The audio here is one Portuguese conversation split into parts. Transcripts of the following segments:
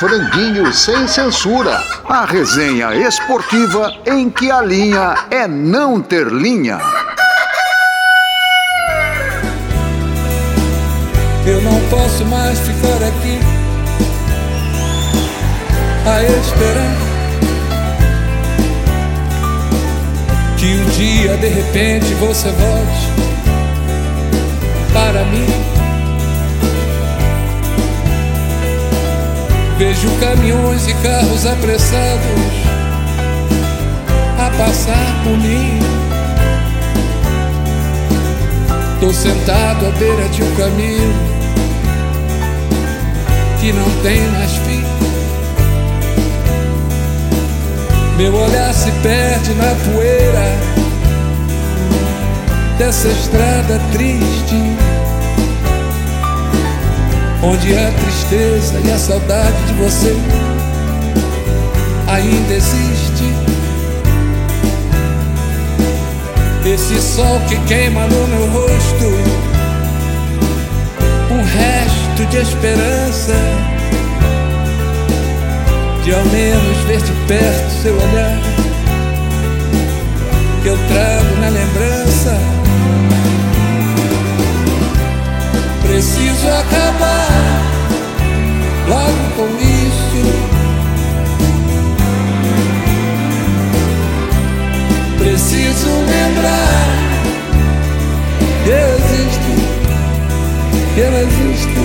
Franguinho Sem Censura. A resenha esportiva em que a linha é não ter linha. Eu não posso mais ficar aqui a esperar que um dia de repente você volte para mim. Vejo caminhões e carros apressados a passar por mim. Tô sentado à beira de um caminho que não tem mais fim. Meu olhar se perde na poeira dessa estrada triste, onde a tristeza e a saudade de você ainda existe. Esse sol que queima no meu rosto, um resto de esperança de ao menos ver de perto seu olhar que eu trago na lembrança. Preciso acabar logo com isso. Preciso lembrar eu existo, eu existo,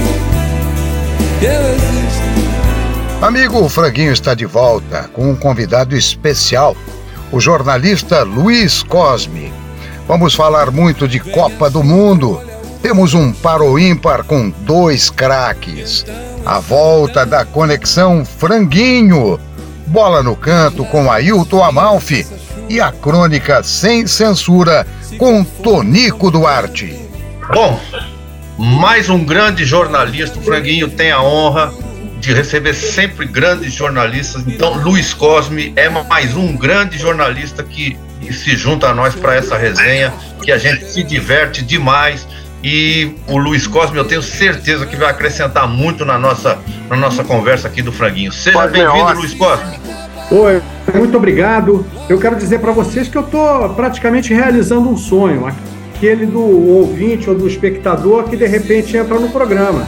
eu existo. Amigo Franguinho está de volta com um convidado especial, o jornalista Luiz Cosme. Vamos falar muito de Copa do Mundo. Temos um paro ímpar com dois craques. A volta da conexão Franguinho. Bola no canto com Ailton Amalfi e a crônica sem censura com Tonico Duarte. Bom, mais um grande jornalista, o Franguinho tem a honra de receber sempre grandes jornalistas. Então, Luiz Cosme é mais um grande jornalista que, que se junta a nós para essa resenha, que a gente se diverte demais. E o Luiz Cosme, eu tenho certeza que vai acrescentar muito na nossa, na nossa conversa aqui do Franguinho. Seja bem-vindo, Luiz Cosme. Oi, muito obrigado. Eu quero dizer para vocês que eu estou praticamente realizando um sonho, aquele do ouvinte ou do espectador que de repente entra no programa.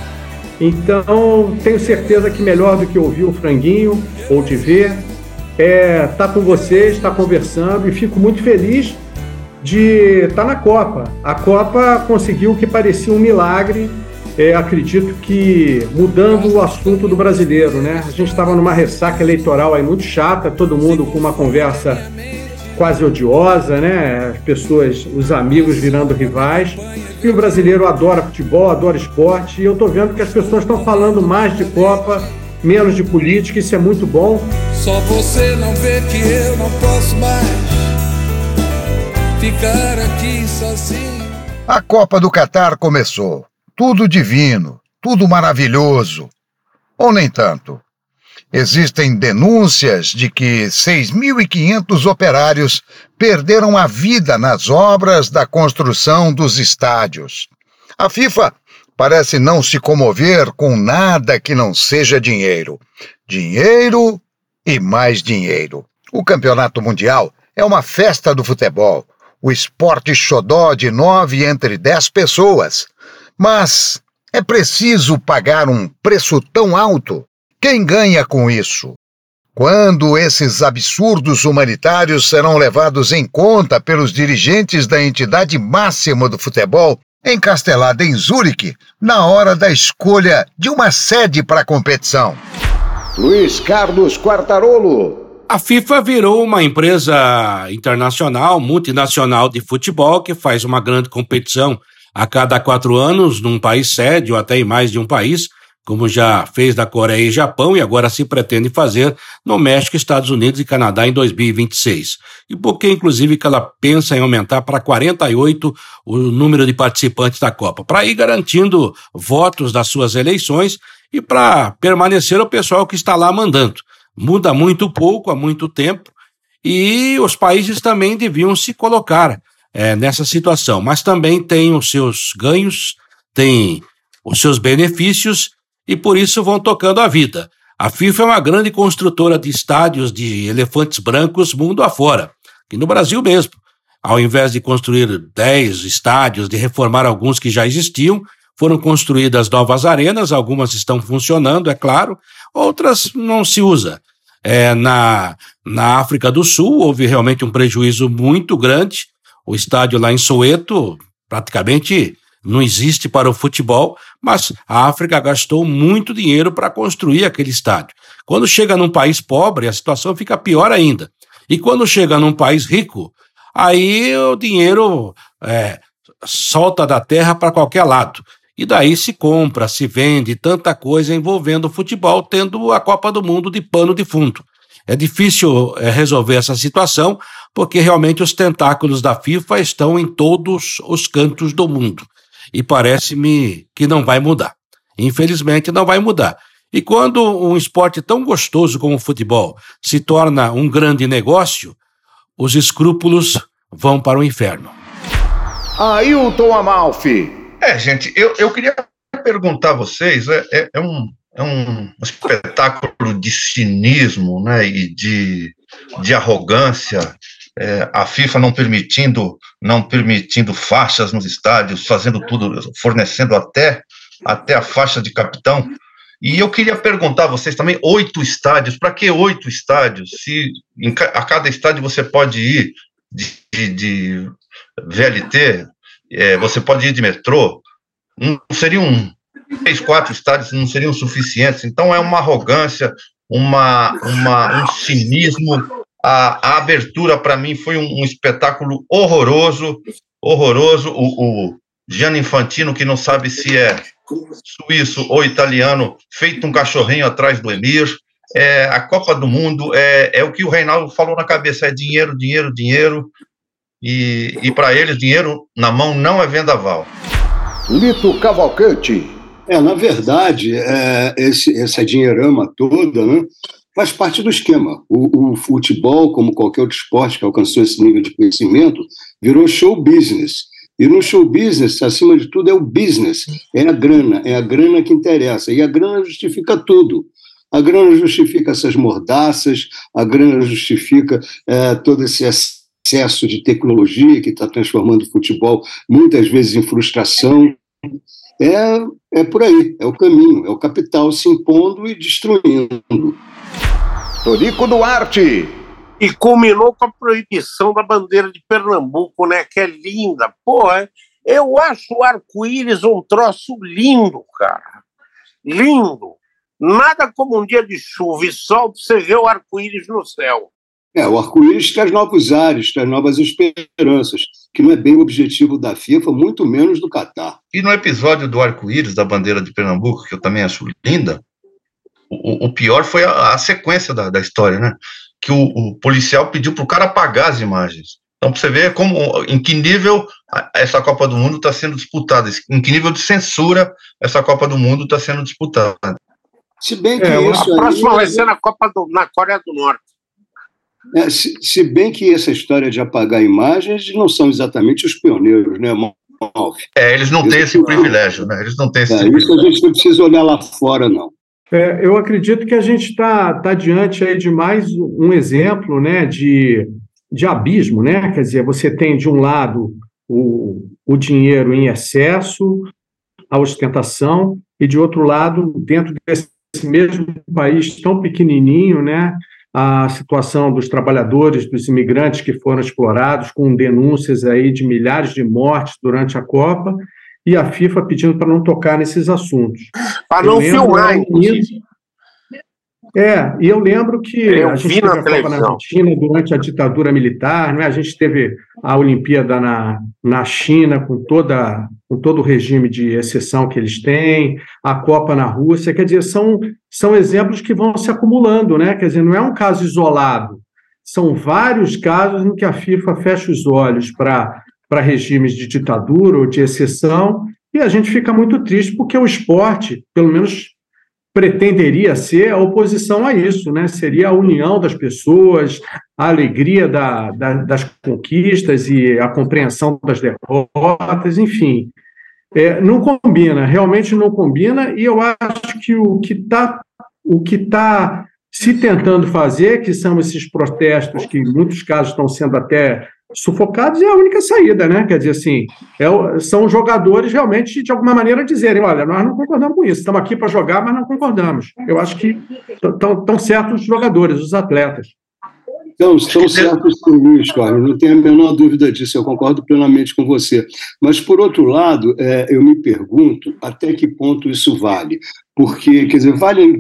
Então, tenho certeza que melhor do que ouvir o franguinho ou te ver, é estar tá com vocês, estar tá conversando e fico muito feliz de estar tá na Copa. A Copa conseguiu o que parecia um milagre é, acredito que mudando o assunto do brasileiro, né? A gente estava numa ressaca eleitoral aí muito chata, todo mundo com uma conversa quase odiosa, né? As pessoas, os amigos virando rivais. E o brasileiro adora futebol, adora esporte. E eu tô vendo que as pessoas estão falando mais de Copa, menos de política. Isso é muito bom. Só você não vê que eu não posso mais ficar aqui sozinho. A Copa do Catar começou tudo divino, tudo maravilhoso. Ou nem tanto. Existem denúncias de que 6.500 operários perderam a vida nas obras da construção dos estádios. A FIFA parece não se comover com nada que não seja dinheiro. Dinheiro e mais dinheiro. O Campeonato Mundial é uma festa do futebol, o esporte xodó de nove entre dez pessoas. Mas é preciso pagar um preço tão alto? Quem ganha com isso? Quando esses absurdos humanitários serão levados em conta pelos dirigentes da entidade máxima do futebol, encastelada em Zurique, na hora da escolha de uma sede para a competição? Luiz Carlos Quartarolo. A FIFA virou uma empresa internacional, multinacional de futebol que faz uma grande competição a cada quatro anos num país sede ou até em mais de um país, como já fez da Coreia e Japão e agora se pretende fazer no México, Estados Unidos e Canadá em 2026. E porque, inclusive, que ela pensa em aumentar para 48 o número de participantes da Copa, para ir garantindo votos das suas eleições e para permanecer o pessoal que está lá mandando. Muda muito pouco há muito tempo e os países também deviam se colocar é, nessa situação, mas também tem os seus ganhos, tem os seus benefícios e por isso vão tocando a vida. A FIFA é uma grande construtora de estádios de elefantes brancos mundo afora, e no Brasil mesmo. Ao invés de construir 10 estádios, de reformar alguns que já existiam, foram construídas novas arenas, algumas estão funcionando, é claro, outras não se usa. É, na, na África do Sul houve realmente um prejuízo muito grande. O estádio lá em Soweto praticamente não existe para o futebol, mas a África gastou muito dinheiro para construir aquele estádio. Quando chega num país pobre, a situação fica pior ainda. E quando chega num país rico, aí o dinheiro é, solta da terra para qualquer lado. E daí se compra, se vende tanta coisa envolvendo o futebol, tendo a Copa do Mundo de pano de fundo. É difícil é, resolver essa situação, porque realmente os tentáculos da FIFA estão em todos os cantos do mundo e parece-me que não vai mudar. Infelizmente, não vai mudar. E quando um esporte tão gostoso como o futebol se torna um grande negócio, os escrúpulos vão para o inferno. Ailton Amalfi. É, gente, eu, eu queria perguntar a vocês: é, é, é, um, é um espetáculo de cinismo né, e de, de arrogância é, a FIFA não permitindo, não permitindo faixas nos estádios, fazendo tudo, fornecendo até, até a faixa de capitão. E eu queria perguntar a vocês também, oito estádios, para que oito estádios? Se em, a cada estádio você pode ir de, de, de VLT, é, você pode ir de metrô, não seriam três, quatro estádios, não seriam suficientes. Então é uma arrogância, uma, uma, um cinismo a, a abertura, para mim, foi um, um, espetáculo horroroso, horroroso. O, o Gianni Infantino, que não sabe se é suíço ou italiano, feito um cachorrinho atrás do Emir. É, a Copa do Mundo é, é o que o Reinaldo falou na cabeça: é dinheiro, dinheiro, dinheiro. E, e para eles, dinheiro na mão não é vendaval. Lito Cavalcante. É, na verdade, é, esse, essa dinheirama toda, né? faz parte do esquema. O, o, futebol, como qualquer outro esporte que alcançou esse nível de conhecimento, virou show business. E no show business, acima de tudo, é o business, é a grana, é a grana que interessa. E a grana justifica tudo. A grana justifica essas mordaças, a grana justifica é, todo esse excesso de tecnologia que está transformando o futebol muitas vezes em frustração. É, é por aí, é o caminho, é o capital se impondo e destruindo. Torico Duarte. E culminou com a proibição da bandeira de Pernambuco, né? Que é linda. Porra, eu acho o arco-íris um troço lindo, cara. Lindo. Nada como um dia de chuva e sol para você ver o arco-íris no céu. É, o arco-íris traz novos ares, traz novas esperanças, que não é bem o objetivo da FIFA, muito menos do Catar. E no episódio do arco-íris da bandeira de Pernambuco, que eu também acho linda, o, o pior foi a, a sequência da, da, história, né? Que o, o policial pediu para o cara apagar as imagens. Então, para você ver como, em que nível essa Copa do Mundo está sendo disputada, em que nível de censura essa Copa do Mundo está sendo disputada. Se bem que é, isso. A próxima vai ser na Copa do, na Coreia do Norte. É, se, se, bem que essa história de apagar imagens não são exatamente os pioneiros, né, Malf? É, eles não têm esse privilégio, né? Eles não têm esse é, privilégio. Isso a gente não precisa olhar lá fora, não. É, eu acredito que a gente está tá diante aí de mais um exemplo né, de, de abismo. Né? Quer dizer, você tem, de um lado, o, o dinheiro em excesso, a ostentação, e, de outro lado, dentro desse mesmo país tão pequenininho, né, a situação dos trabalhadores, dos imigrantes que foram explorados, com denúncias aí de milhares de mortes durante a Copa, e a FIFA pedindo para não tocar nesses assuntos. Para não filmar, inclusive. É, e eu lembro que eu a gente teve a Copa na Argentina durante a ditadura militar, né? a gente teve a Olimpíada na, na China com, toda, com todo o regime de exceção que eles têm, a Copa na Rússia, quer dizer, são, são exemplos que vão se acumulando, né? quer dizer, não é um caso isolado, são vários casos em que a FIFA fecha os olhos para para regimes de ditadura ou de exceção, e a gente fica muito triste porque o esporte, pelo menos pretenderia ser a oposição a isso, né? Seria a união das pessoas, a alegria da, da, das conquistas e a compreensão das derrotas, enfim. É, não combina, realmente não combina, e eu acho que o que está o que está se tentando fazer, que são esses protestos que em muitos casos estão sendo até sufocados, é a única saída, né? Quer dizer assim, é, são jogadores realmente, de alguma maneira, dizerem: olha, nós não concordamos com isso, estamos aqui para jogar, mas não concordamos. Eu acho que estão certos os jogadores, os atletas. Então, estão certos Luiz Carlos, não tenho a menor dúvida disso, eu concordo plenamente com você. Mas, por outro lado, é, eu me pergunto até que ponto isso vale. Porque, quer dizer, vale o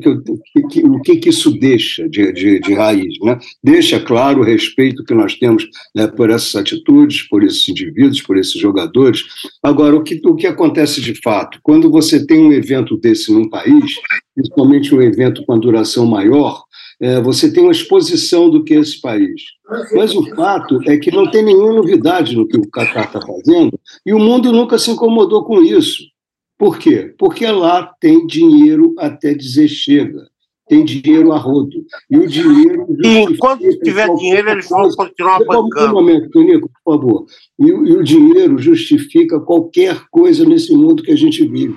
que, o que, que isso deixa de, de, de, raiz, né? Deixa, claro, o respeito que nós temos né, por essas atitudes, por esses indivíduos, por esses jogadores. Agora, o que, o que acontece de fato? Quando você tem um evento desse num país, principalmente um evento com a duração maior, é, você tem uma exposição do que é esse país. Mas o fato é que não tem nenhuma novidade no que o Qatar está fazendo e o mundo nunca se incomodou com isso. Por quê? Porque lá tem dinheiro até dizer chega. Tem dinheiro a rodo. E o dinheiro. E enquanto tiver dinheiro, eles vão continuar bancando. Um momento, Tonico, por favor. E, e o dinheiro justifica qualquer coisa nesse mundo que a gente vive.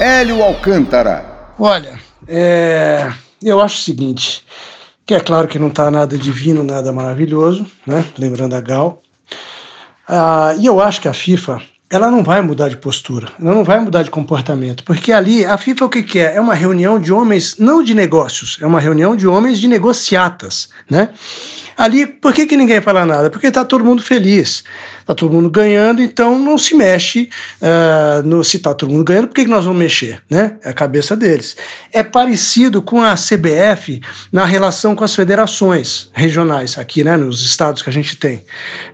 Hélio Alcântara. Olha, é, eu acho o seguinte, que é claro que não está nada divino, nada maravilhoso, né? Lembrando a Gal. Ah, e eu acho que a FIFA ela não vai mudar de postura, ela não vai mudar de comportamento, porque ali a FIFA o que, que é? É uma reunião de homens, não de negócios, é uma reunião de homens de negociatas, né? Ali, por que, que ninguém fala nada? Porque está todo mundo feliz, está todo mundo ganhando, então não se mexe. Uh, no, se está todo mundo ganhando, por que, que nós vamos mexer? Né? É a cabeça deles. É parecido com a CBF na relação com as federações regionais, aqui, né, nos estados que a gente tem.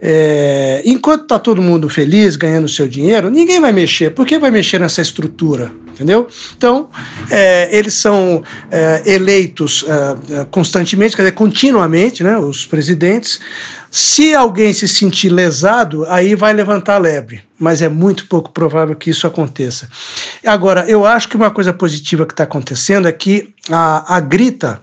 É, enquanto está todo mundo feliz, ganhando seu dinheiro, ninguém vai mexer. Por que vai mexer nessa estrutura? Entendeu? Então, é, eles são é, eleitos é, constantemente, quer dizer, continuamente, né, os presidentes. Se alguém se sentir lesado, aí vai levantar lebre, mas é muito pouco provável que isso aconteça. Agora, eu acho que uma coisa positiva que está acontecendo é que a, a grita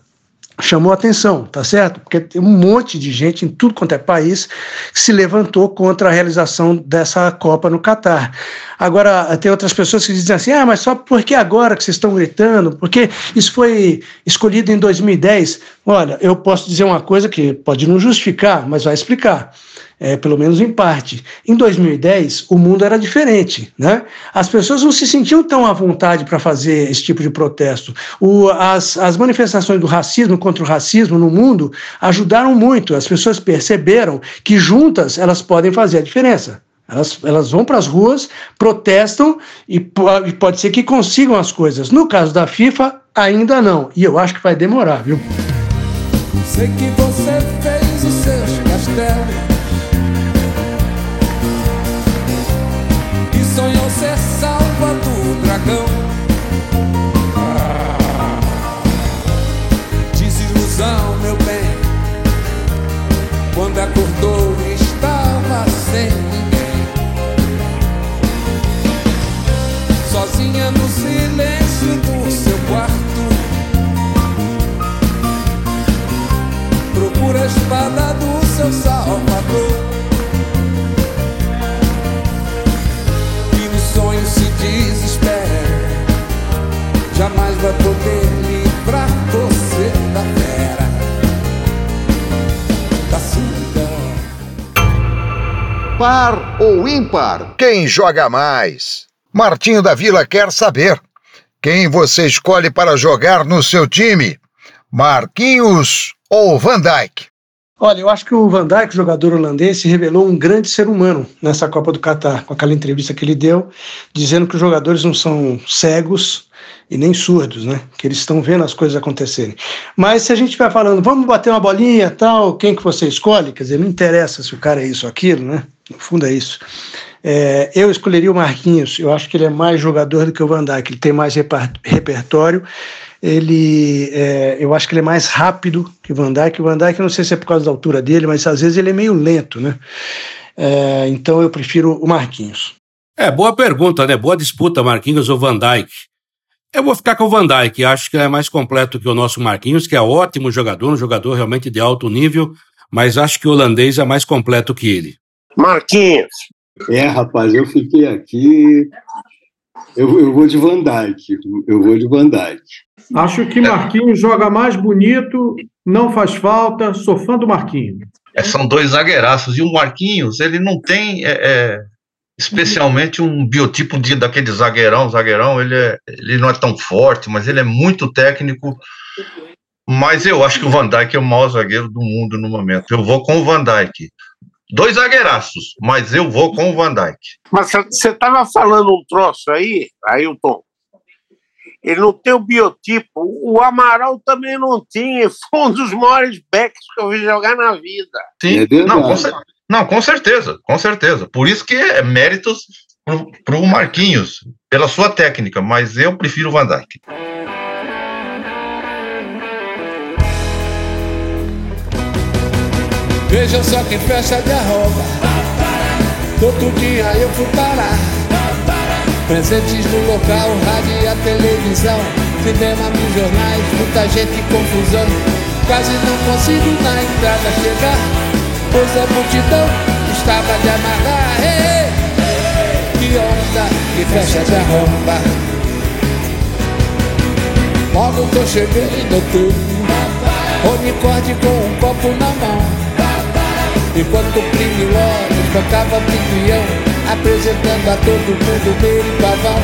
chamou atenção, tá certo? Porque tem um monte de gente em tudo quanto é país que se levantou contra a realização dessa Copa no Catar. Agora, tem outras pessoas que dizem assim: ah, mas só porque agora que vocês estão gritando, porque isso foi escolhido em 2010. Olha, eu posso dizer uma coisa que pode não justificar, mas vai explicar é, pelo menos em parte. Em 2010, o mundo era diferente. Né? As pessoas não se sentiam tão à vontade para fazer esse tipo de protesto. O, as, as manifestações do racismo contra o racismo no mundo ajudaram muito. As pessoas perceberam que juntas elas podem fazer a diferença. Elas, elas vão para as ruas, protestam e, e pode ser que consigam as coisas. No caso da FIFA, ainda não. E eu acho que vai demorar, viu? Sei que você fez vai poder livrar você da fera, da solidão. Par ou ímpar? Quem joga mais? Martinho da Vila quer saber. Quem você escolhe para jogar no seu time? Marquinhos ou Van Dijk? Olha, eu acho que o Van Dijk, jogador holandês, se revelou um grande ser humano nessa Copa do Catar, com aquela entrevista que ele deu, dizendo que os jogadores não são cegos e nem surdos, né? Que eles estão vendo as coisas acontecerem. Mas se a gente vai falando, vamos bater uma bolinha, tal, quem que você escolhe? Quer dizer, não interessa se o cara é isso ou aquilo, né? No fundo é isso. É, eu escolheria o Marquinhos. Eu acho que ele é mais jogador do que o Van Dijk. Ele tem mais repertório ele é, eu acho que ele é mais rápido que o Van Dijk. O Van Dijk, não sei se é por causa da altura dele, mas às vezes ele é meio lento, né? É, então eu prefiro o Marquinhos. É, boa pergunta, né? Boa disputa, Marquinhos ou Van Dijk. Eu vou ficar com o Van Dijk, acho que é mais completo que o nosso Marquinhos, que é ótimo jogador, um jogador realmente de alto nível, mas acho que o holandês é mais completo que ele. Marquinhos. É, rapaz, eu fiquei aqui Eu, eu vou de Van Dijk. Eu vou de Van Dijk. Acho que Marquinhos joga mais bonito, não faz falta, sou fã do Marquinhos. É, são dois zagueiraços. E o Marquinhos, ele não tem é, é, especialmente um biotipo de, daquele zagueirão. Zagueirão, ele, é, ele não é tão forte, mas ele é muito técnico. Mas eu acho que o Van Dijk é o maior zagueiro do mundo no momento. Eu vou com o Van Dijk. Dois zagueiraços, mas eu vou com o Van Dijk. Mas você estava falando um troço aí, Ailton. Ele não tem o biotipo. O Amaral também não tinha. Foi um dos maiores backs que eu vi jogar na vida. Sim, é não, com, não, com certeza, com certeza. Por isso que é méritos para o Marquinhos, pela sua técnica, mas eu prefiro o Van Dijk. Veja só quem fecha de arroba. Todo dia eu fui parar. Presentes no local, rádio e a televisão. Cinema, mil jornais, muita gente confusão. Quase não consigo na entrada chegar. Pois a multidão estava de amarrar. Hey, que onda que fecha de arromba. Logo tô chegando tudo. Unicórnio com um copo na mão. Enquanto o Plínio Lopes tocava pinguião Apresentando a todo mundo dele pavão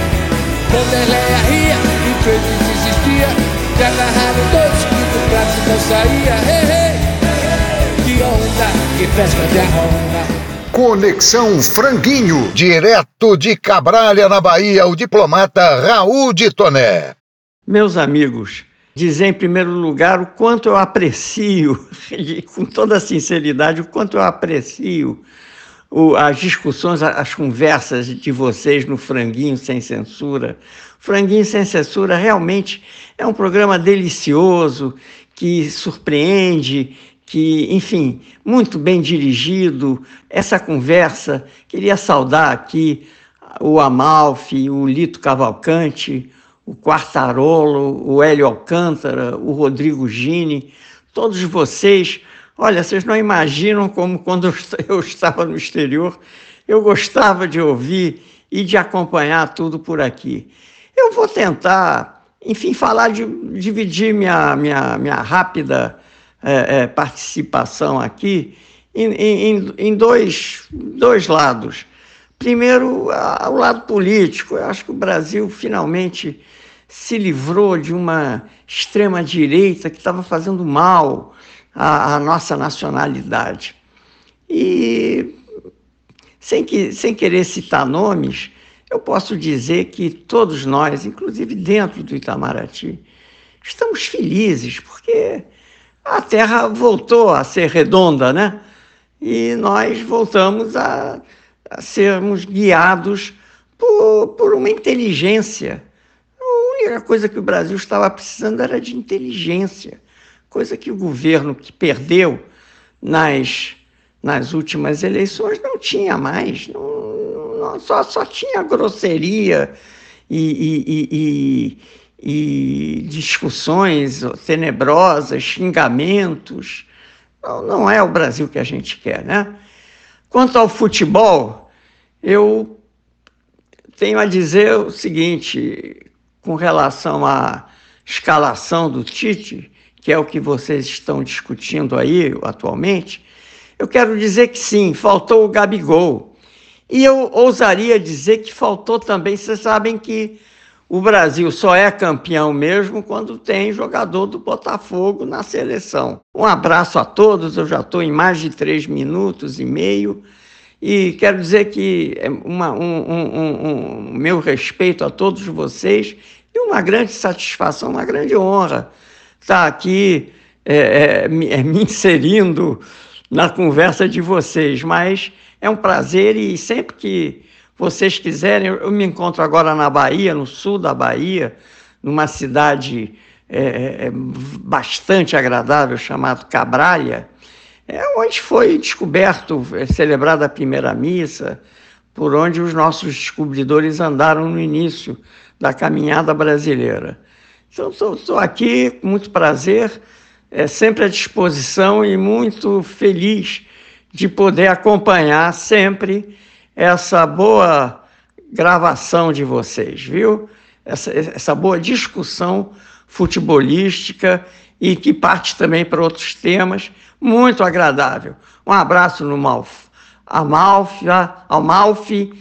Vanderleia ria e Feliz desistia De agarrar dois que do prato não saía hey, hey, Que onda, que festa de arromba Conexão Franguinho, direto de Cabralha, na Bahia, o diplomata Raul de Toné. Meus amigos, dizer em primeiro lugar o quanto eu aprecio, com toda sinceridade, o quanto eu aprecio o, as discussões, as conversas de vocês no Franguinho Sem Censura. Franguinho Sem Censura realmente é um programa delicioso, que surpreende, que, enfim, muito bem dirigido. Essa conversa, queria saudar aqui o Amalfi, o Lito Cavalcante, o Quartarolo, o Hélio Alcântara, o Rodrigo Gini, todos vocês. Olha, vocês não imaginam como quando eu estava no exterior, eu gostava de ouvir e de acompanhar tudo por aqui. Eu vou tentar, enfim, falar de dividir minha, minha, minha rápida é, é, participação aqui em, em, em dois, dois lados. Primeiro, o lado político. Eu acho que o Brasil finalmente se livrou de uma extrema-direita que estava fazendo mal à, à, nossa nacionalidade. E, sem, que, sem querer citar nomes, eu posso dizer que todos nós, inclusive dentro do Itamaraty, estamos felizes, porque a Terra voltou a ser redonda, né? E nós voltamos a, a sermos guiados por, por uma inteligência. Única coisa que o Brasil estava precisando era de inteligência, coisa que o governo que perdeu nas, nas últimas eleições não tinha mais, não, não, só, só tinha grosseria e, e, e, e discussões tenebrosas, xingamentos. Não, não é o Brasil que a gente quer, né? Quanto ao futebol, eu tenho a dizer o seguinte: com relação à escalação do Tite, que é o que vocês estão discutindo aí atualmente, eu quero dizer que sim, faltou o Gabigol. E eu ousaria dizer que faltou também, vocês sabem que o Brasil só é campeão mesmo quando tem jogador do Botafogo na seleção. Um abraço a todos, eu já estou em mais de três minutos e meio. E quero dizer que é uma, um, um, um, meu respeito a todos vocês e uma grande satisfação, uma grande honra estar aqui é, é, é, me inserindo na conversa de vocês. Mas é um prazer e sempre que vocês quiserem, eu me encontro agora na Bahia, no sul da Bahia, numa cidade é, é bastante agradável chamada Cabralha é onde foi descoberto, é, celebrada a primeira missa, por onde os nossos descobridores andaram no início da caminhada brasileira. Então, estou aqui com muito prazer, é, sempre à disposição e muito feliz de poder acompanhar sempre essa boa gravação de vocês, viu? Essa, essa boa discussão futebolística e que parte também para outros temas, muito agradável. Um abraço no Malf, Amalfi, Amalfi,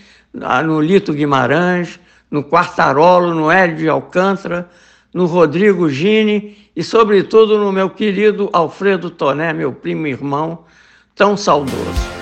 no Lito Guimarães, no Quartarolo, no Hélio de Alcântara, no Rodrigo Gini e, sobretudo, no meu querido Alfredo Toné, meu primo irmão, tão saudoso.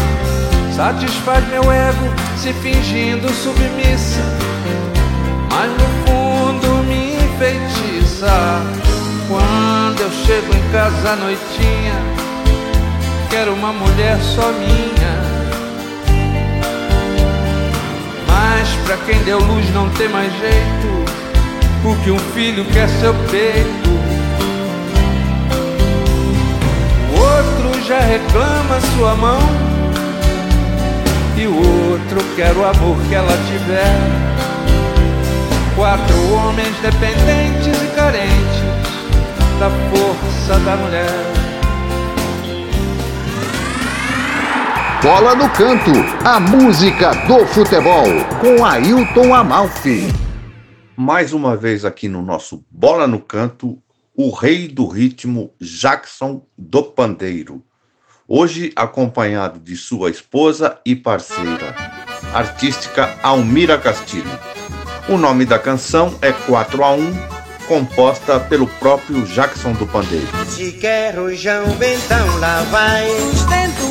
Satisfaz meu ego se fingindo submissa. Mas no fundo me enfeitiça. Quando eu chego em casa à noitinha, quero uma mulher só minha. Mas pra quem deu luz não tem mais jeito. O que um filho quer seu peito. já reclama sua mão E o outro quer o amor que ela tiver. Quatro homens dependentes e carentes Da força da mulher. Bola no Canto, a música do futebol, com Ailton Amalfi. Mais uma vez aqui no nosso Bola no Canto, o rei do ritmo Jackson do Pandeiro hoje acompanhado de sua esposa e parceira, artística Almira Castilho. O nome da canção é 4 a 1, composta pelo próprio Jackson do Pandeiro. Se quer rojão, então lá vai. Sustento o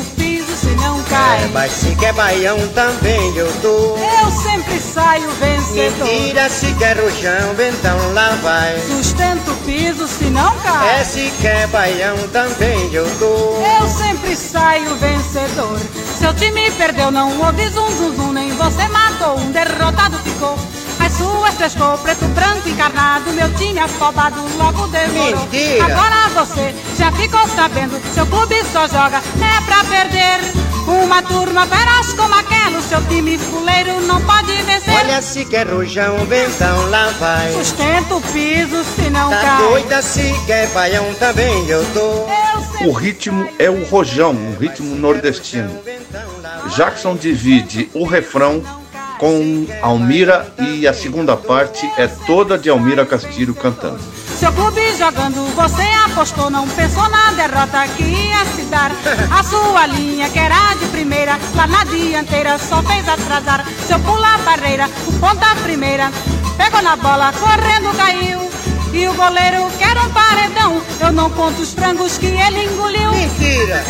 piso se não cai. É, mas se quer baião também eu dou. Eu sempre saio vencedor. Mentira, se quer rojão, então lá vai. Sustento o piso se não cai. É, se quer baião também eu dou. Eu sempre saio vencedor. Seu time perdeu, não houve zum zum zum, nem você matou, um derrotado ficou. As suas três cor, preto, branco, encarnado, meu time afobado logo demorou. Mentira. Agora você já ficou sabendo, seu clube só joga é pra perder. Uma turma feroz como aquela, o seu time fuleiro não pode vencer. Olha, se quer rojão, então lá vai. Sustenta o piso se não Tá cai. doida, se quer baião também eu sempre O ritmo é o rojão, um ritmo nordestino. Jackson divide o refrão com Almira e a segunda parte é toda de Almira Castilho cantando. Seu clube jogando, você apostou, não pensou na derrota que ia se dar. A sua linha, que era de primeira, lá na dianteira, só fez atrasar. Seu pula a barreira, o ponta primeira, pegou na bola, correndo caiu. E o goleiro quer um paredão, eu não conto os frangos que ele engoliu. Mentira.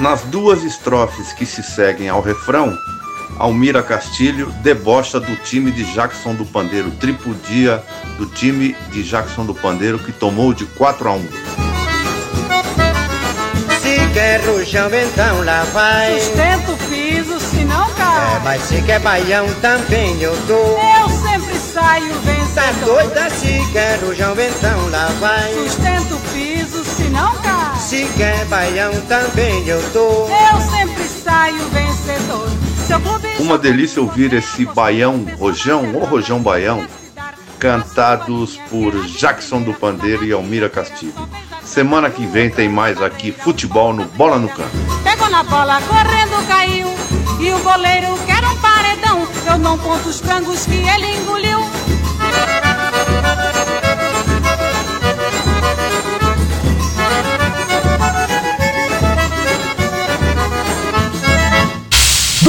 Nas duas estrofes que se seguem ao refrão, Almira Castilho debocha do time de Jackson do Pandeiro, tripudia do time de Jackson do Pandeiro que tomou de 4 a 1. Se quer rojão, então lá vai. Sustento o piso se não É, cai. mas se quer baião também eu dou. Eu sempre saio Tá vencedor. doida, se quer rojão, então lá vai. Sustento o piso se não cai. Se quer baião também eu dou. Eu sempre saio vencedor. Uma delícia ouvir esse baião, rojão ou rojão baião, cantados por Jackson do Pandeiro e Almira Castilho. Semana que vem tem mais aqui futebol no Bola no Campo. Pegou na bola, correndo caiu. E o goleiro quer um paredão. Eu não conto os frangos que ele engoliu.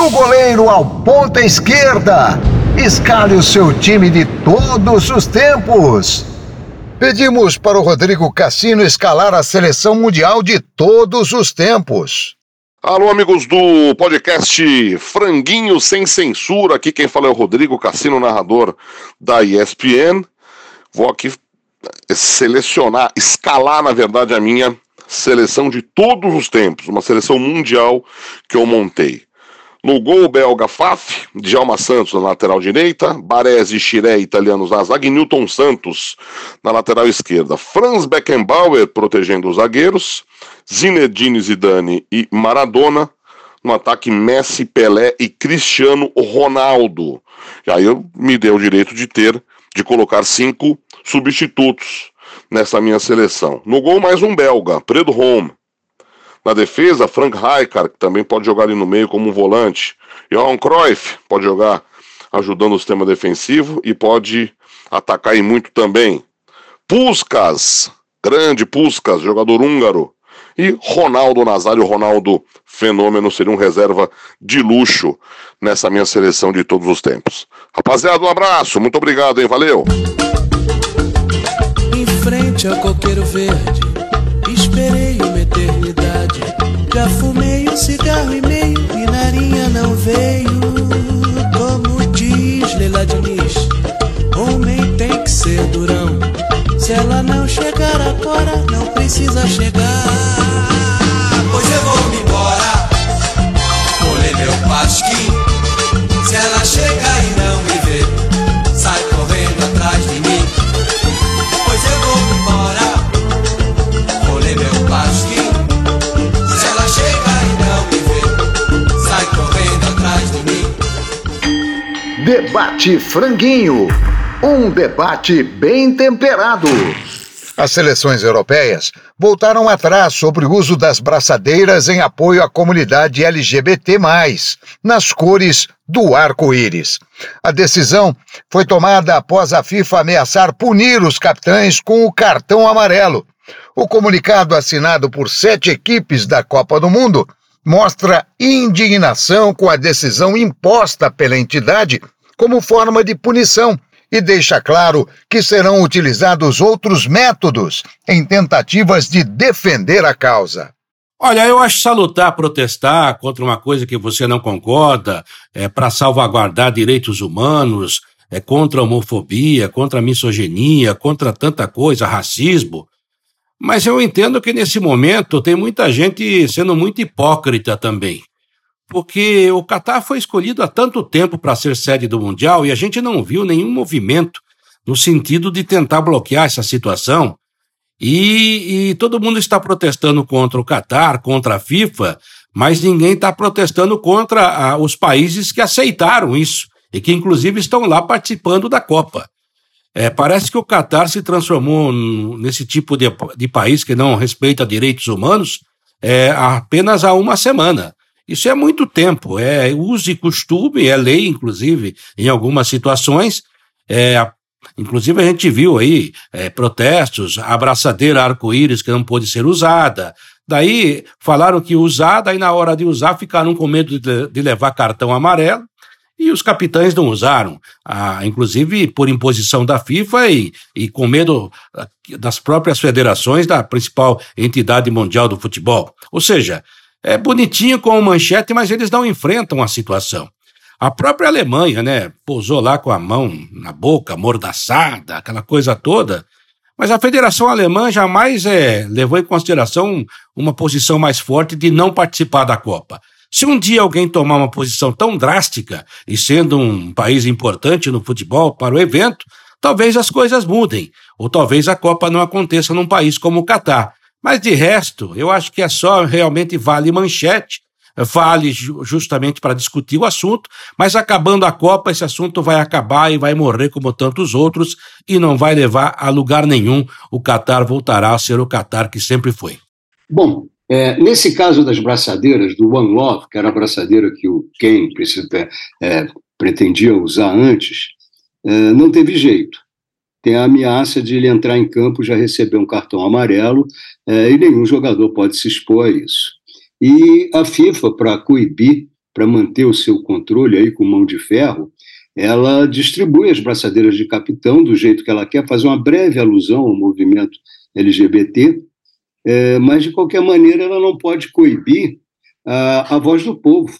Do goleiro ao ponta esquerda, escale o seu time de todos os tempos. Pedimos para o Rodrigo Cassino escalar a seleção mundial de todos os tempos. Alô, amigos do podcast Franguinho Sem Censura. Aqui quem fala é o Rodrigo Cassino, narrador da ESPN. Vou aqui selecionar, escalar, na verdade, a minha seleção de todos os tempos, uma seleção mundial que eu montei. No gol belga Faf, Djalma Santos na lateral direita, Baresi, Chiré italianos na zaga e Newton Santos na lateral esquerda. Franz Beckenbauer protegendo os zagueiros, Zinedine Zidane e Maradona no ataque Messi, Pelé e Cristiano Ronaldo. E aí eu me dei o direito de ter, de colocar cinco substitutos nessa minha seleção. No gol mais um belga, Predo Home. Na defesa, Frank Rijkaard, que também pode jogar ali no meio como um volante. Johan Cruyff pode jogar ajudando o sistema defensivo e pode atacar e muito também. Puskas, grande Puskas, jogador húngaro. E Ronaldo Nazário, Ronaldo Fenômeno, seria um reserva de luxo nessa minha seleção de todos os tempos. Rapaziada, um abraço, muito obrigado, hein? Valeu! Em frente ao coqueiro verde, esperei. Já fumei um cigarro e meio e narinha não veio. Como diz Leila Diniz, homem tem que ser durão. Se ela não chegar agora, não precisa chegar. Pois eu vou me Debate Franguinho. Um debate bem temperado. As seleções europeias voltaram atrás sobre o uso das braçadeiras em apoio à comunidade LGBT, nas cores do arco-íris. A decisão foi tomada após a FIFA ameaçar punir os capitães com o cartão amarelo. O comunicado assinado por sete equipes da Copa do Mundo mostra indignação com a decisão imposta pela entidade como forma de punição e deixa claro que serão utilizados outros métodos em tentativas de defender a causa. Olha, eu acho salutar protestar contra uma coisa que você não concorda, é para salvaguardar direitos humanos, é contra a homofobia, contra a misoginia, contra tanta coisa, racismo. Mas eu entendo que nesse momento tem muita gente sendo muito hipócrita também porque o Catar foi escolhido há tanto tempo para ser sede do Mundial e a gente não viu nenhum movimento no sentido de tentar bloquear essa situação. E, e todo mundo está protestando contra o Catar, contra a FIFA, mas ninguém está protestando contra a, os países que aceitaram isso e que, inclusive, estão lá participando da Copa. É, parece que o Catar se transformou nesse tipo de, de país que não respeita direitos humanos é, apenas há uma semana. Isso é muito tempo, é uso e costume, é lei, inclusive, em algumas situações. É, inclusive, a gente viu aí é, protestos, abraçadeira arco-íris que não pôde ser usada. Daí falaram que usar, daí na hora de usar ficaram com medo de, de levar cartão amarelo e os capitães não usaram, ah, inclusive por imposição da FIFA e, e com medo ah, das próprias federações da principal entidade mundial do futebol. Ou seja, é bonitinho com manchete, mas eles não enfrentam a situação. A própria Alemanha, né, pousou lá com a mão na boca, mordaçada, aquela coisa toda. Mas a Federação Alemã jamais é, levou em consideração uma posição mais forte de não participar da Copa. Se um dia alguém tomar uma posição tão drástica, e sendo um país importante no futebol para o evento, talvez as coisas mudem, ou talvez a Copa não aconteça num país como o Catar, mas de resto, eu acho que é só realmente vale manchete, vale justamente para discutir o assunto, mas acabando a Copa, esse assunto vai acabar e vai morrer como tantos outros e não vai levar a lugar nenhum. O Catar voltará a ser o Catar que sempre foi. Bom, é, nesse caso das braçadeiras, do One Love, que era a braçadeira que o Ken é, pretendia usar antes, é, não teve jeito tem a ameaça de ele entrar em campo já receber um cartão amarelo é, e nenhum jogador pode se expor a isso. E a FIFA, para coibir, para manter o seu controle aí com mão de ferro, ela distribui as braçadeiras de capitão do jeito que ela quer, fazer uma breve alusão ao movimento LGBT, é, mas de qualquer maneira ela não pode coibir a, a voz do povo,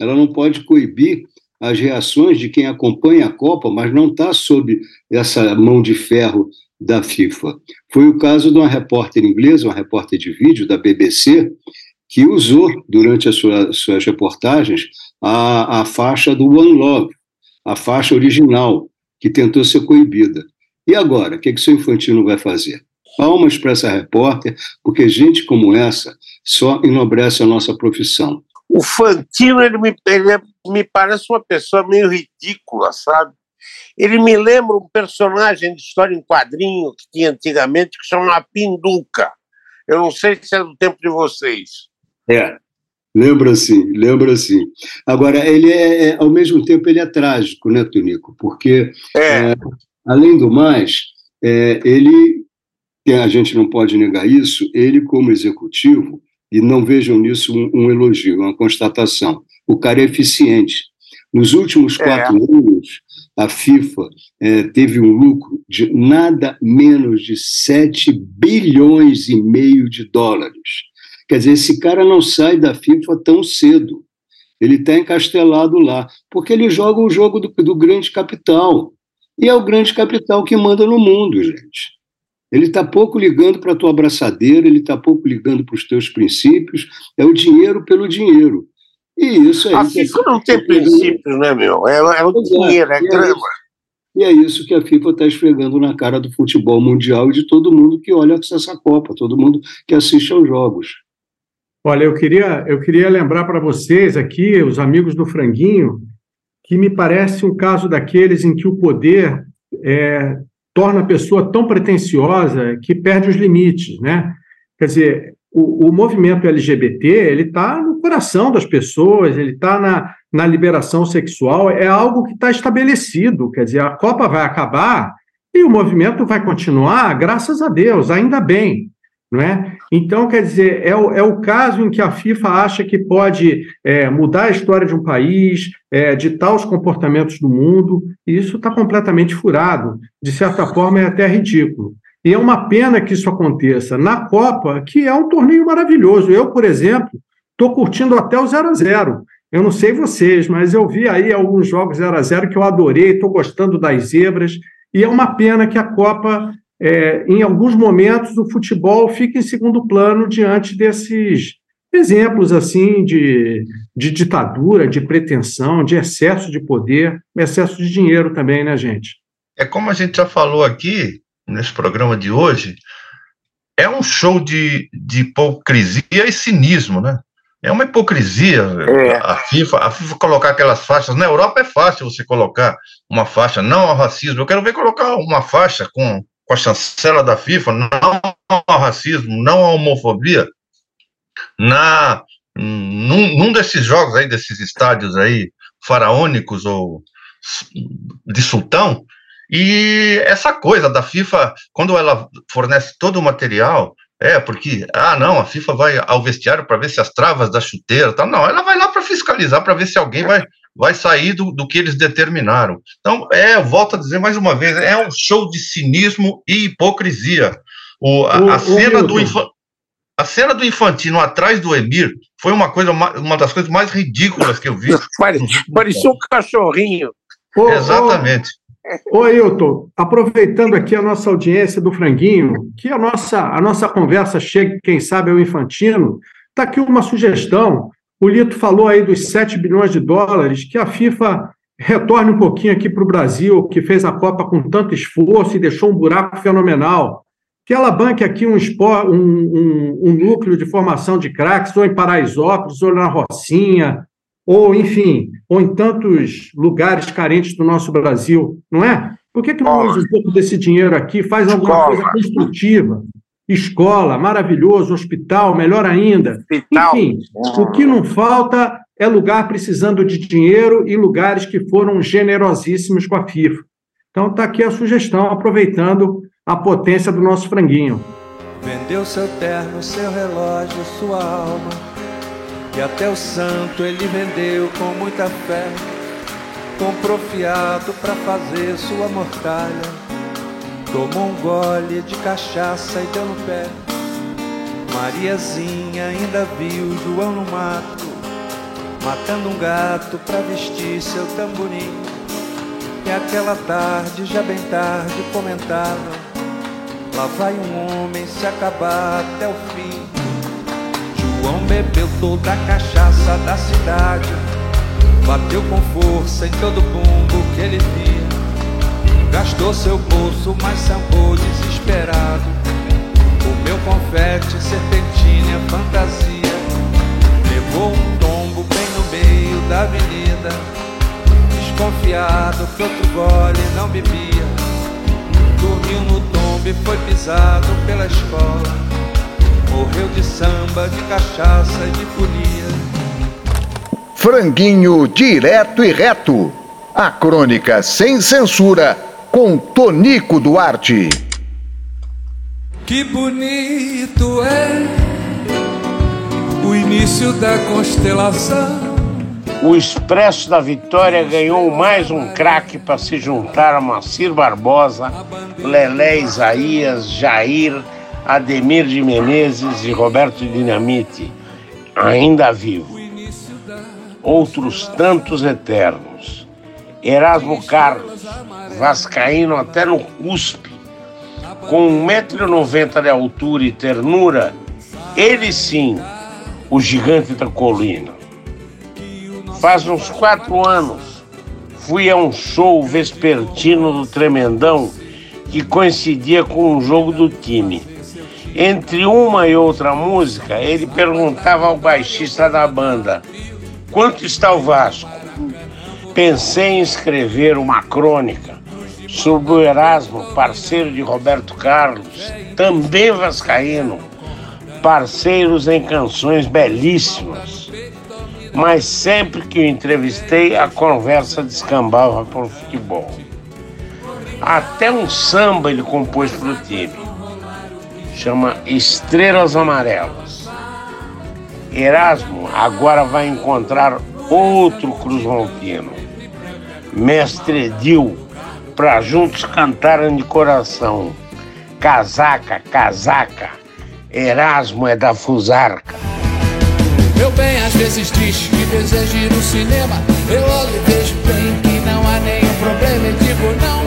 ela não pode coibir as reações de quem acompanha a Copa, mas não está sob essa mão de ferro da FIFA. Foi o caso de uma repórter inglesa, uma repórter de vídeo da BBC, que usou, durante as sua, suas reportagens, a, a faixa do One Love, a faixa original, que tentou ser coibida. E agora, o que, que o seu Infantino vai fazer? Palmas para essa repórter, porque gente como essa só enobrece a nossa profissão. O Fantino, ele me, ele é- me parece uma pessoa meio ridícula, sabe? Ele me lembra um personagem de história em quadrinho que tinha antigamente que chamava Pinduca. Eu não sei se é do tempo de vocês. É, lembra sim, lembra sim. Agora, ele é, é- ao mesmo tempo, ele é trágico, né, Tonico? Porque, é, além do mais, é, ele, a gente não pode negar isso, ele, como executivo, e não vejam nisso um, um elogio, uma constatação, o cara é eficiente. Nos últimos quatro anos, a FIFA eh, teve um lucro de nada menos de 7 bilhões e meio de dólares. Quer dizer, esse cara não sai da FIFA tão cedo. Ele está encastelado lá, porque ele joga o jogo do, do grande capital. E é o grande capital que manda no mundo, gente. Ele está pouco ligando para a tua abraçadeira, ele está pouco ligando para os teus princípios, é o dinheiro pelo dinheiro. E isso aí. A FIFA não tem princípios, né, meu? É, é o Pois dinheiro, é e grama. isso- E é isso que a FIFA está esfregando na cara do futebol mundial e de todo mundo que olha essa Copa, todo mundo que assiste aos jogos. Olha, eu queria, eu queria lembrar para vocês aqui, os amigos do Franguinho, que me parece um caso daqueles em que o poder é, torna a pessoa tão pretensiosa que perde os limites, né? Quer dizer, o, o movimento LGBT ele está no coração das pessoas, ele está na, na liberação sexual, é algo que está estabelecido. Quer dizer, a Copa vai acabar e o movimento vai continuar, graças a Deus, ainda bem. Não é? Então, quer dizer, é o, é o caso em que a FIFA acha que pode é, mudar a história de um país, é, ditar os comportamentos do mundo, e isso está completamente furado. De certa forma, é até ridículo. E é uma pena que isso aconteça na Copa, que é um torneio maravilhoso. Eu, por exemplo, estou curtindo até o 0 a 0 Eu não sei vocês, mas eu vi aí alguns jogos 0 a 0 que eu adorei, estou gostando das zebras, e é uma pena que a Copa é, em alguns momentos o futebol fica em segundo plano diante desses exemplos assim de, de ditadura, de pretensão, de excesso de poder, excesso de dinheiro também, né, gente? É como a gente já falou aqui nesse programa de hoje, é um show de, de hipocrisia e cinismo, né? É uma hipocrisia a FIFA, a FIFA colocar aquelas faixas. Na Europa é fácil você colocar uma faixa não ao racismo. Eu quero ver colocar uma faixa com, com a chancela da FIFA, não ao racismo, não à homofobia, na num, num desses jogos aí, desses estádios aí faraônicos ou de sultão. E essa coisa da FIFA, quando ela fornece todo o material, é porque, ah, não, a FIFA vai ao vestiário para ver se as travas da chuteira, tá, não, ela vai lá para fiscalizar, para ver se alguém vai, vai sair do, do que eles determinaram. Então, é, eu volto a dizer mais uma vez, é um show de cinismo e hipocrisia. O, a, a cena do infa- a cena do Infantino atrás do Emir foi uma coisa, ma- uma das coisas mais ridículas que eu vi. Parecia um cachorrinho. Exatamente. Ô, Ailton, aproveitando aqui a nossa audiência do Franguinho, que a nossa, a nossa conversa chegue, quem sabe, ao Infantino, está aqui uma sugestão. O Lito falou aí dos 7 bilhões de dólares, que a FIFA retorne um pouquinho aqui para o Brasil, que fez a Copa com tanto esforço e deixou um buraco fenomenal. Que ela banque aqui um, espó- um, um- um núcleo de formação de craques, ou em Paraisópolis, ou na Rocinha, ou, enfim, ou em tantos lugares carentes do nosso Brasil, não é? Por que, que não usa um pouco desse dinheiro aqui, faz alguma Escola. coisa construtiva? Escola, maravilhoso, hospital, melhor ainda. Enfim, o que não falta é lugar precisando de dinheiro e lugares que foram generosíssimos com a FIFA. Então está aqui a sugestão, aproveitando a potência do nosso franguinho. Vendeu seu terno, seu relógio, sua alma. E até o santo ele vendeu com muita fé. Comprou fiado pra fazer sua mortalha. Tomou um gole de cachaça e deu no pé. Mariazinha ainda viu João no mato, matando um gato pra vestir seu tamborim. E aquela tarde, já bem tarde, comentava: Lá vai um homem se acabar até o fim. João bebeu toda a cachaça da cidade. Bateu com força em todo bumbo que ele via. Gastou seu bolso, mas sambou desesperado. Comeu confete, serpentina, fantasia. Levou um tombo bem no meio da avenida. Desconfiado que outro gole não bebia. Dormiu no tombo e foi pisado pela escola. Morreu de samba, de cachaça e de folia. Franguinho direto e reto. A crônica sem censura com Tonico Duarte. Que bonito é o início da constelação. O Expresso da Vitória ganhou mais um craque para se juntar a Macir Barbosa, Lelé Isaías, Jair, Ademir de Menezes e Roberto Dinamite, ainda vivo. Outros tantos eternos. Erasmo Carlos, vascaíno até no cuspe, com 1,90m de altura e ternura, ele sim, o gigante da colina. Faz uns quatro anos, fui a um show vespertino do Tremendão que coincidia com um jogo do time. Entre uma e outra música, ele perguntava ao baixista da banda: quanto está o Vasco? Pensei em escrever uma crônica sobre o Erasmo, parceiro de Roberto Carlos, também vascaíno, parceiros em canções belíssimas. Mas sempre que o entrevistei, a conversa descambava para o futebol. Até um samba ele compôs para o time. Chama Estrelas Amarelas. Erasmo agora vai encontrar outro Cruz Maltino, Mestre Edil, para juntos cantarem de coração. Casaca, casaca, Erasmo é da Fusarca. Meu bem, às vezes diz que deseja ir no cinema. Eu olho e vejo bem que não há nenhum problema. E digo, não,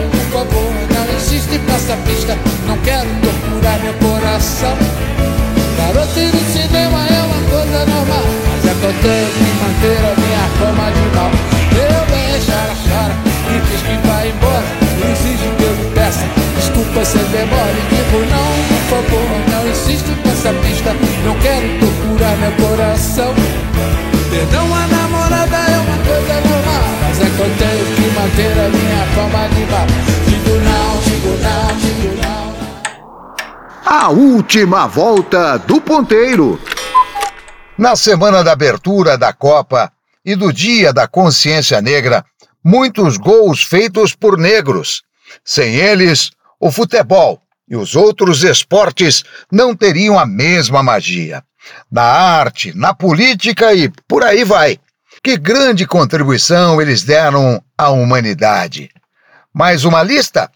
não insiste passa pista. Não quero torturar meu coração. Garoto ir no cinema é uma coisa normal. Mas é que eu tenho que manter a minha fama de mal. Meu bem, chora, chora. E diz que vai embora. Exige que eu lhe peça. Desculpa se demora. E digo, não, por favor, não insiste nessa pista. Não quero torturar meu coração. Perdão, a namorada é uma coisa normal. Manter a minha. Digo não, digo não, digo não. A última volta do ponteiro. Na semana da abertura da Copa e do Dia da Consciência Negra, muitos gols feitos por negros. Sem eles, o futebol e os outros esportes não teriam a mesma magia. Na arte, na política e por aí vai. Que grande contribuição eles deram à humanidade. Mais uma lista?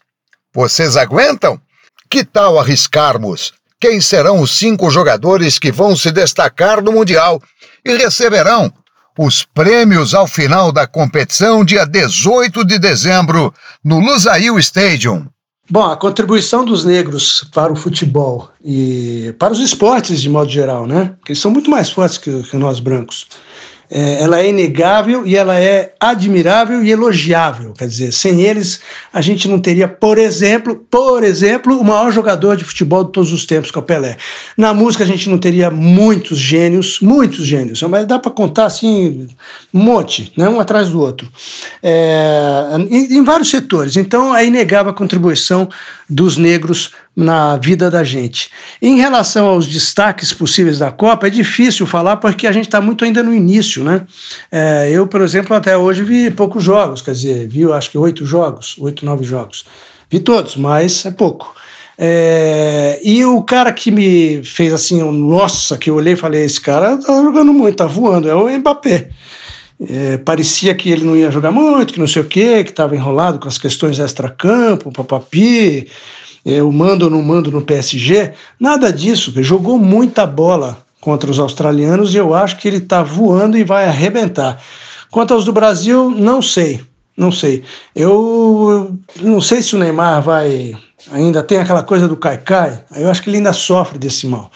Vocês aguentam? Que tal arriscarmos? Quem serão os cinco jogadores que vão se destacar no Mundial e receberão os prêmios ao final da competição, dia 18 de dezembro, no Lusail Stadium? Bom, a contribuição dos negros para o futebol e para os esportes de modo geral, né? Porque eles são muito mais fortes que, que nós brancos. É, ela é inegável e ela é admirável e elogiável. Quer dizer, sem eles a gente não teria, por exemplo, por exemplo, o maior jogador de futebol de todos os tempos, que é o Pelé. Na música a gente não teria muitos gênios, muitos gênios, mas dá para contar assim um monte, né, um atrás do outro, é, em, em vários setores. Então é inegável a contribuição dos negros na vida da gente. Em relação aos destaques possíveis da Copa, é difícil falar porque a gente está muito ainda no início, né? É, eu, por exemplo, até hoje vi poucos jogos, quer dizer, vi acho que oito jogos, oito, nove jogos. Vi todos, mas é pouco. É, e o cara que me fez assim, um, nossa, que eu olhei e falei, esse cara tá jogando muito, tá voando, é o Mbappé. É, parecia que ele não ia jogar muito, que não sei o quê, que estava enrolado com as questões extra-campo, papapi, eu mando ou não mando no PSG, nada disso, jogou muita bola contra os australianos e eu acho que ele está voando e vai arrebentar. Quanto aos do Brasil, não sei, não sei. Eu não sei se o Neymar vai ainda tem aquela coisa do caicai, eu acho que ele ainda sofre desse mal.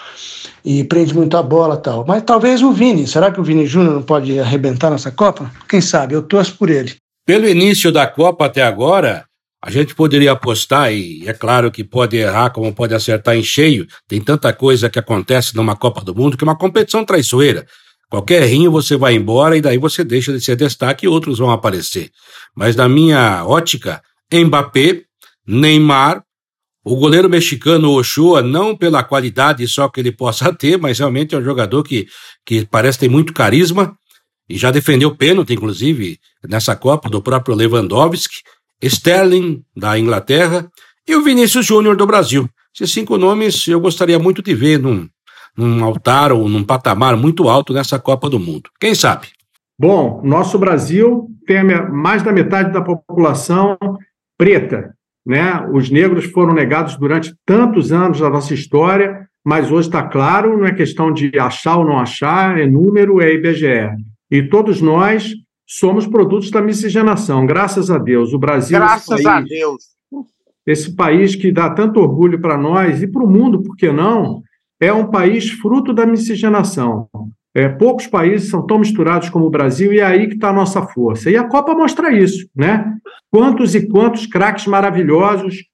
E prende muito a bola tal. Mas talvez o Vini, será que o Vini Júnior não pode arrebentar nessa Copa? Quem sabe, eu torço por ele. Pelo início da Copa até agora, a gente poderia apostar, e é claro que pode errar como pode acertar em cheio, tem tanta coisa que acontece numa Copa do Mundo que é uma competição traiçoeira. Qualquer rinho você vai embora e daí você deixa de ser destaque e outros vão aparecer. Mas na minha ótica, Mbappé, Neymar, o goleiro mexicano Ochoa, não pela qualidade só que ele possa ter, mas realmente é um jogador que, que parece ter muito carisma e já defendeu pênalti, inclusive, nessa Copa do próprio Lewandowski, Sterling, da Inglaterra, e o Vinícius Júnior do Brasil. Esses cinco nomes eu gostaria muito de ver num, num altar ou num patamar muito alto nessa Copa do Mundo. Quem sabe? Bom, nosso Brasil tem mais da metade da população preta, né? Os negros foram negados durante tantos anos da nossa história, mas hoje está claro, não é questão de achar ou não achar, é número, é IBGE. E todos nós somos produtos da miscigenação, graças a Deus. O Brasil. Graças país, a Deus. Esse país que dá tanto orgulho para nós e para o mundo, por que não? É um país fruto da miscigenação. É, poucos países são tão misturados como o Brasil e é aí que está a nossa força. E a Copa mostra isso, né? Quantos e quantos craques maravilhosos,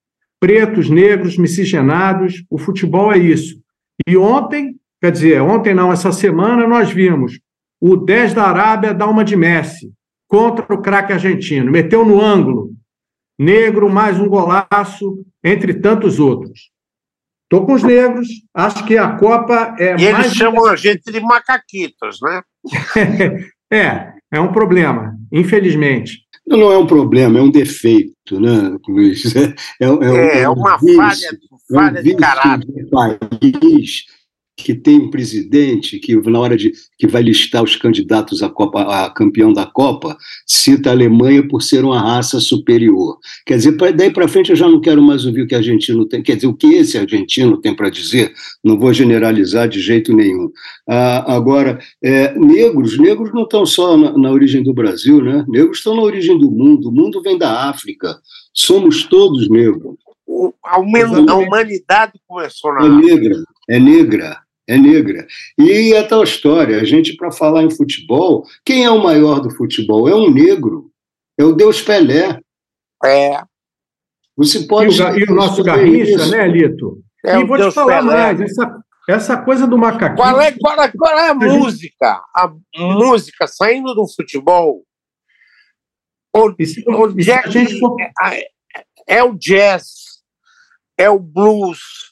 pretos, negros, miscigenados. O futebol é isso. E ontem, quer dizer, ontem não, essa semana nós vimos o 10 da Arábia dá uma de Messi contra o craque argentino, meteu no ângulo, negro mais um golaço, entre tantos outros. Estou com os negros, acho que a Copa é e eles chamam a gente de macaquitos, né? é, é um problema, infelizmente. Não, não é um problema, é um defeito, né, Luiz? É, é, é, é uma falha, falha de caráter. país que tem um presidente que, na hora de que vai listar os candidatos a, Copa, a campeão da Copa, cita a Alemanha por ser uma raça superior. Quer dizer, daí para frente eu já não quero mais ouvir o que o argentino tem, quer dizer, o que esse argentino tem para dizer, não vou generalizar de jeito nenhum. Ah, agora, é, negros, negros não estão só na, na origem do Brasil, né? Negros estão na origem do mundo, o mundo vem da África, somos todos negros. A, humanidade começou na é negra, é negra é negra. E é tal história, a gente, para falar em futebol, quem é o maior do futebol? É um negro, é o Deus Pelé. É. Você pode. E o, e o nosso Garrincha, isso. né, Lito? É e vou Deus te falar Pelé. mais, essa, essa coisa do macaquinho. Qual é, qual é, qual é a música? A música saindo do futebol. Onde é, é, é o jazz, é o blues,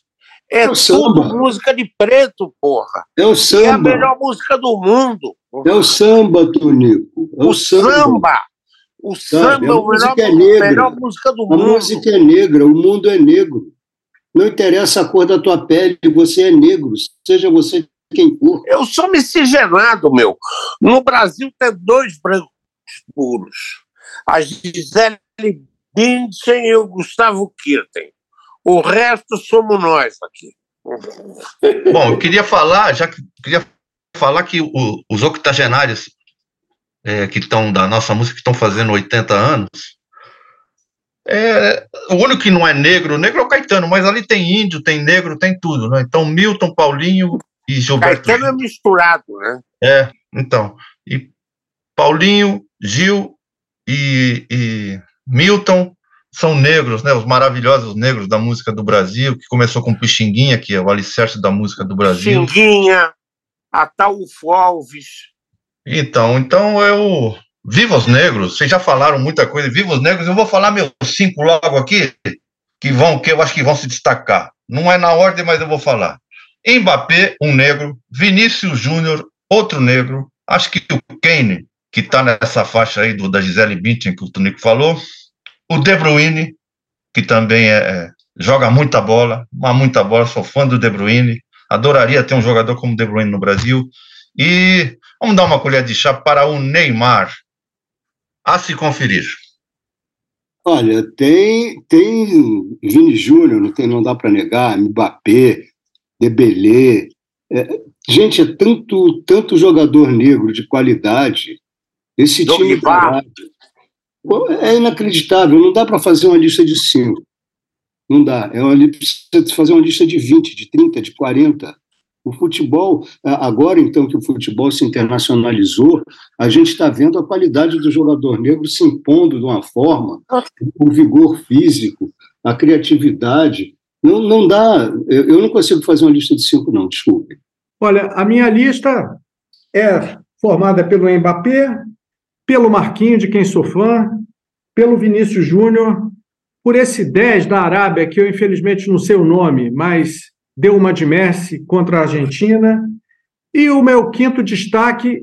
é, é tudo samba. música de preto, porra. É o samba. é a melhor música do mundo. Porra. É o samba, Tonico. É o, o samba. samba. O samba é a melhor, é negra. melhor música do a mundo. A música é negra, o mundo é negro. Não interessa a cor da tua pele, você é negro, seja você quem for. Eu sou miscigenado, meu. No Brasil tem dois brancos puros. A Gisele Bündchen e o Gustavo Kirten. O resto somos nós aqui. Bom, eu queria falar, já que queria falar que o, os octogenários é, que estão da nossa música que estão fazendo 80 anos, é, o único que não é negro, negro é o Caetano, mas ali tem índio, tem negro, tem tudo, né? Então Milton, Paulinho e Gilberto. Caetano é misturado, né? É, então. E Paulinho, Gil e, e Milton são negros, né? Os maravilhosos negros da música do Brasil, que começou com Pixinguinha, que é o alicerce da música do Brasil. Pixinguinha, Ataúfo Alves. Então, então eu viva os negros. Vocês já falaram muita coisa. Viva os negros. Eu vou falar meus cinco logo aqui que vão, que eu acho que vão se destacar. Não é na ordem, mas eu vou falar. Mbappé, um negro. Vinícius Júnior, outro negro. Acho que o Kane, que está nessa faixa aí do, da Gisele Bündchen que o Tonico falou. O De Bruyne, que também é, é, joga muita bola, mas muita bola, sou fã do De Bruyne, adoraria ter um jogador como o De Bruyne no Brasil. E vamos dar uma colher de chá para o Neymar. A se conferir. Olha, tem, tem Vini Júnior, não, tem, não dá para negar, Mbappé, Debelé. É, gente, é tanto, tanto jogador negro de qualidade. Esse Dom time. É inacreditável, não dá para fazer uma lista de cinco. Não dá. É uma, precisa fazer uma lista de 20, de 30, de 40. O futebol, agora então que o futebol se internacionalizou, a gente está vendo a qualidade do jogador negro se impondo de uma forma, o vigor físico, a criatividade. Não, não dá, eu não consigo fazer uma lista de cinco, não, desculpe. Olha, a minha lista é formada pelo Mbappé, pelo Marquinho, de quem sou fã, pelo Vinícius Júnior, por esse 10 da Arábia, que eu infelizmente não sei o nome, mas deu uma de Messi contra a Argentina. E o meu quinto destaque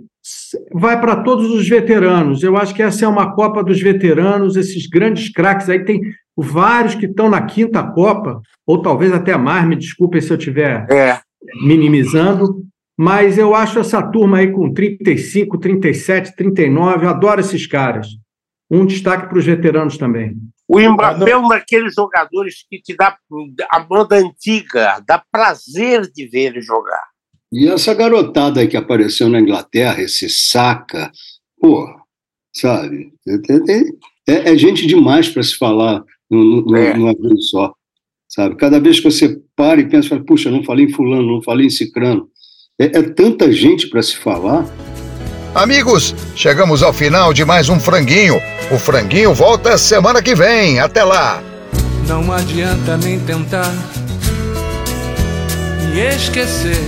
vai para todos os veteranos. Eu acho que essa é uma Copa dos veteranos, esses grandes craques. Aí tem vários que estão na quinta Copa, ou talvez até mais, me desculpem se eu estiver é. minimizando. Mas eu acho essa turma aí com 35, 37, 39, eu adoro esses caras. Um destaque para os veteranos também. O Mbappé é um daqueles jogadores que te dá a moda antiga, dá prazer de ver ele jogar. E essa garotada aí que apareceu na Inglaterra, esse saca, pô, sabe? É, é gente demais para se falar numa é. vez só, sabe? Cada vez que você para e pensa, puxa, não falei em fulano, não falei em cicrano. É, é tanta gente para se falar. Amigos, chegamos ao final de mais um franguinho. O franguinho volta semana que vem. Até lá. Não adianta nem tentar me esquecer.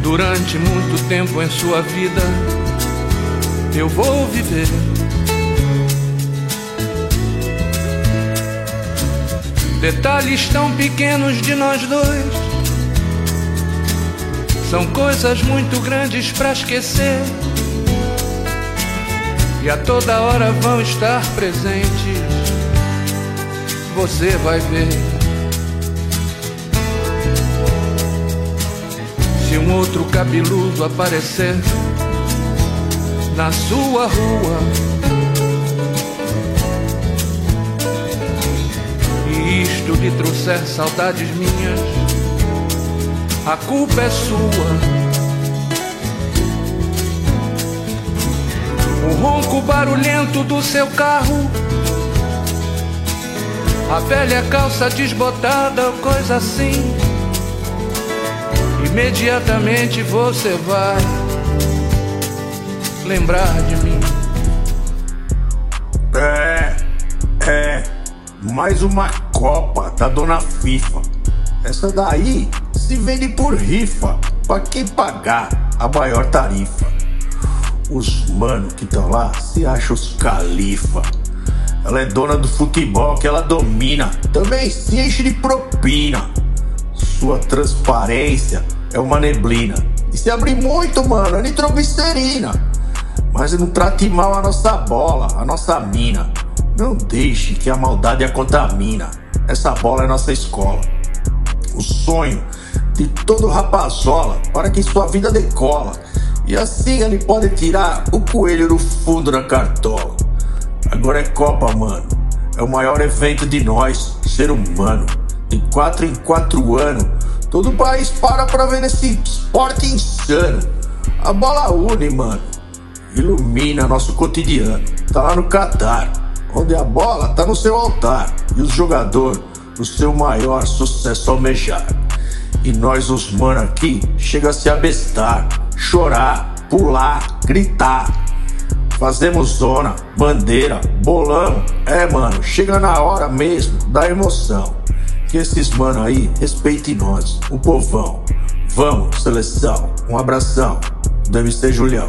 Durante muito tempo em sua vida, eu vou viver. Detalhes tão pequenos de nós dois são coisas muito grandes para esquecer. E a toda hora vão estar presentes. Você vai ver. Se um outro cabeludo aparecer na sua rua. Isto lhe trouxer saudades minhas a culpa é sua. O ronco barulhento do seu carro, a velha calça desbotada, coisa assim. Imediatamente você vai lembrar de mim. É, é, mais uma Copa da Dona FIFA. Essa daí se vende por rifa, pra quem pagar a maior tarifa. Os mano que estão lá se acham os califa. Ela é dona do futebol que ela domina, também se enche de propina. Sua transparência é uma neblina. E se abrir muito, mano, é nitroglicerina. Mas não trate mal a nossa bola, a nossa mina. Não deixe que a maldade a contamina. Essa bola é nossa escola. O sonho de todo rapazola para que sua vida decola. E assim ele pode tirar o coelho do fundo da cartola. Agora é Copa, mano. É o maior evento de nós, ser humano. De quatro em quatro anos, todo o país para pra ver esse esporte insano. A bola une, mano. Ilumina nosso cotidiano. Tá lá no Catar, onde a bola tá no seu altar e os jogadores no seu maior sucesso almejar. E nós, os mano aqui, chega a se abestar, chorar, pular, gritar. Fazemos zona, bandeira, bolão. É, mano, chega na hora mesmo da emoção. Que esses mano aí respeitem nós, o povão. Vamos, seleção, um abração do MC Julião.